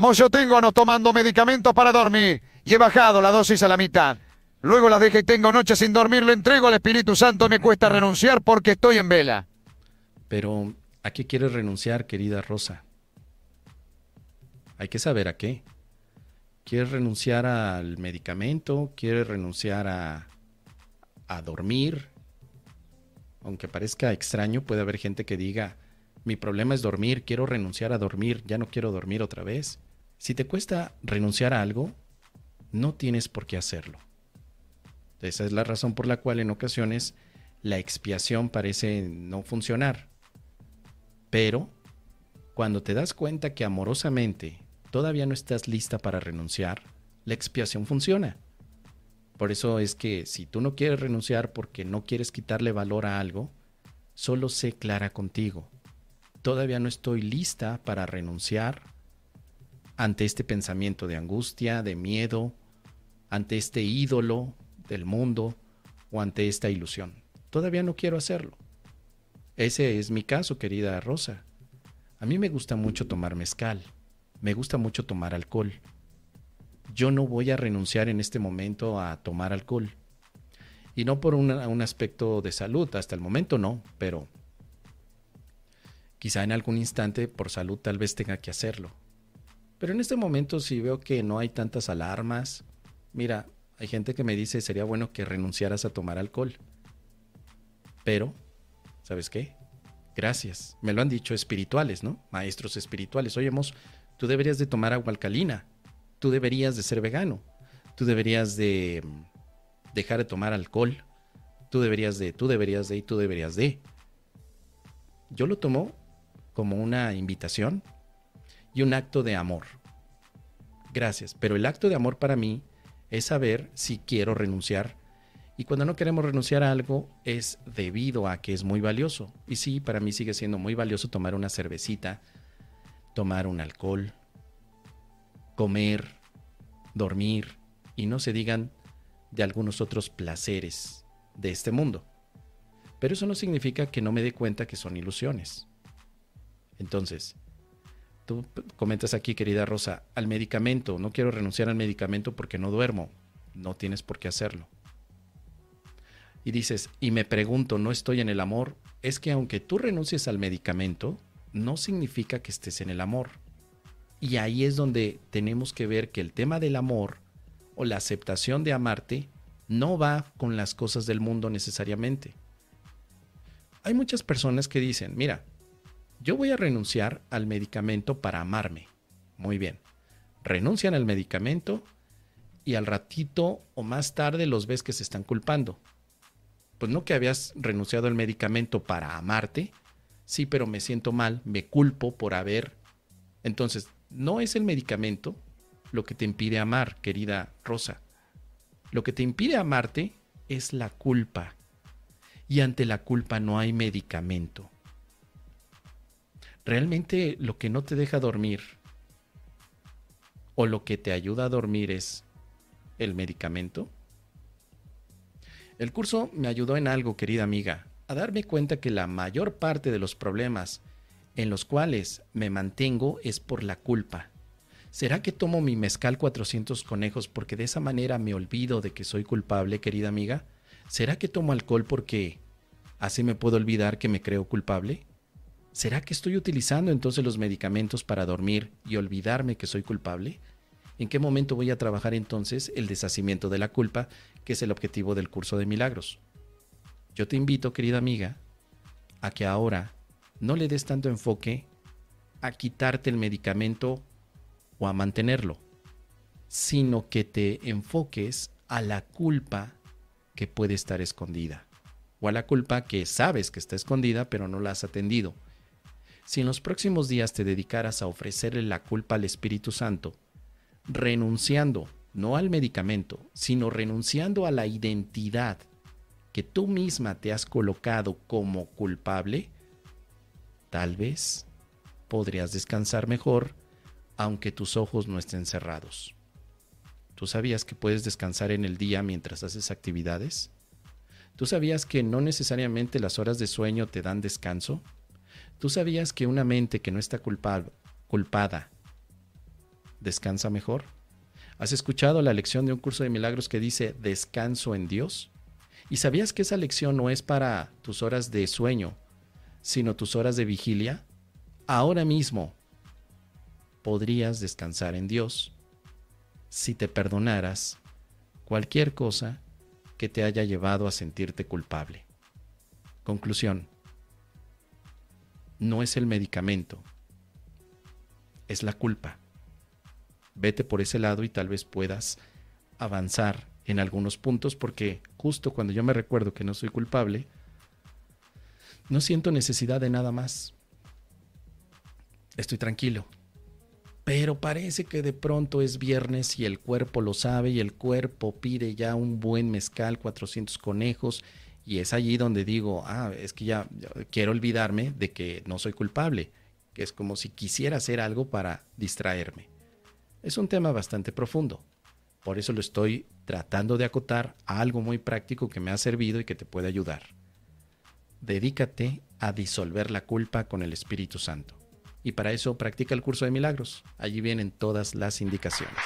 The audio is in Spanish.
No tomando medicamentos para dormir y he bajado la dosis a la mitad. Luego las dejé y tengo noches sin dormir, lo entrego al Espíritu Santo, me cuesta renunciar porque estoy en vela. Pero, ¿a qué quieres renunciar, querida Rosa? Hay que saber a qué. ¿Quieres renunciar al medicamento? ¿Quieres renunciar a, a dormir? Aunque parezca extraño, puede haber gente que diga, mi problema es dormir, quiero renunciar a dormir, ya no quiero dormir otra vez. Si te cuesta renunciar a algo, no tienes por qué hacerlo. Esa es la razón por la cual en ocasiones la expiación parece no funcionar. Pero cuando te das cuenta que amorosamente todavía no estás lista para renunciar, la expiación funciona. Por eso es que si tú no quieres renunciar porque no quieres quitarle valor a algo, solo sé clara contigo. Todavía no estoy lista para renunciar ante este pensamiento de angustia, de miedo, ante este ídolo del mundo o ante esta ilusión. Todavía no quiero hacerlo. Ese es mi caso, querida Rosa. A mí me gusta mucho tomar mezcal, me gusta mucho tomar alcohol. Yo no voy a renunciar en este momento a tomar alcohol. Y no por un aspecto de salud, hasta el momento no, pero quizá en algún instante por salud tal vez tenga que hacerlo. Pero en este momento si veo que no hay tantas alarmas, mira, hay gente que me dice, sería bueno que renunciaras a tomar alcohol. Pero, ¿sabes qué? Gracias. Me lo han dicho espirituales, ¿no? Maestros espirituales. Oye, tú deberías de tomar agua alcalina. Tú deberías de ser vegano. Tú deberías de mm, dejar de tomar alcohol. Tú deberías de, tú deberías de y tú deberías de. Yo lo tomo como una invitación y un acto de amor. Gracias. Pero el acto de amor para mí es saber si quiero renunciar. Y cuando no queremos renunciar a algo es debido a que es muy valioso. Y sí, para mí sigue siendo muy valioso tomar una cervecita, tomar un alcohol, comer, dormir y no se digan de algunos otros placeres de este mundo. Pero eso no significa que no me dé cuenta que son ilusiones. Entonces, Tú comentas aquí, querida Rosa, al medicamento. No quiero renunciar al medicamento porque no duermo. No tienes por qué hacerlo. Y dices, y me pregunto, ¿no estoy en el amor? Es que aunque tú renuncies al medicamento, no significa que estés en el amor. Y ahí es donde tenemos que ver que el tema del amor o la aceptación de amarte no va con las cosas del mundo necesariamente. Hay muchas personas que dicen, mira, yo voy a renunciar al medicamento para amarme. Muy bien. Renuncian al medicamento y al ratito o más tarde los ves que se están culpando. Pues no que habías renunciado al medicamento para amarte. Sí, pero me siento mal, me culpo por haber. Entonces, no es el medicamento lo que te impide amar, querida Rosa. Lo que te impide amarte es la culpa. Y ante la culpa no hay medicamento realmente lo que no te deja dormir o lo que te ayuda a dormir es el medicamento? El curso me ayudó en algo, querida amiga, a darme cuenta que la mayor parte de los problemas en los cuales me mantengo es por la culpa. ¿Será que tomo mi mezcal 400 conejos porque de esa manera me olvido de que soy culpable, querida amiga? ¿Será que tomo alcohol porque así me puedo olvidar que me creo culpable? ¿Será que estoy utilizando entonces los medicamentos para dormir y olvidarme que soy culpable? ¿En qué momento voy a trabajar entonces el deshacimiento de la culpa, que es el objetivo del curso de milagros? Yo te invito, querida amiga, a que ahora no le des tanto enfoque a quitarte el medicamento o a mantenerlo, sino que te enfoques a la culpa que puede estar escondida, o a la culpa que sabes que está escondida pero no la has atendido si en los próximos días te dedicaras a ofrecerle la culpa al Espíritu Santo, renunciando no al medicamento, sino renunciando a la identidad que tú misma te has colocado como culpable, tal vez podrías descansar mejor aunque tus ojos no estén cerrados. ¿Tú sabías que puedes descansar en el día mientras haces actividades? ¿Tú sabías que no necesariamente las horas de sueño te dan descanso? ¿Tú sabías que una mente que no está culpada descansa mejor. ¿Has escuchado la lección de un curso de milagros que dice descanso en Dios? ¿Y sabías que esa lección no es para tus horas de sueño, sino tus horas de vigilia? Ahora mismo podrías descansar en Dios si te perdonaras cualquier cosa que te haya llevado a sentirte culpable. Conclusión. No es el medicamento, es la culpa. Vete por ese lado y tal vez puedas avanzar en algunos puntos porque justo cuando yo me recuerdo que no soy culpable, no siento necesidad de nada más. Estoy tranquilo. Pero parece que de pronto es viernes y el cuerpo lo sabe y el cuerpo pide ya un buen mezcal, 400 conejos, y es allí donde digo, ah, es que ya, quiero olvidarme de que no soy culpable, que es como si quisiera hacer algo para distraerme. Es un tema bastante profundo. Por eso lo estoy tratando de acotar a algo muy práctico que me ha servido y que te puede ayudar. Dedícate a disolver la culpa con el Espíritu Santo. Y para eso practica el curso de milagros. Allí vienen todas las indicaciones.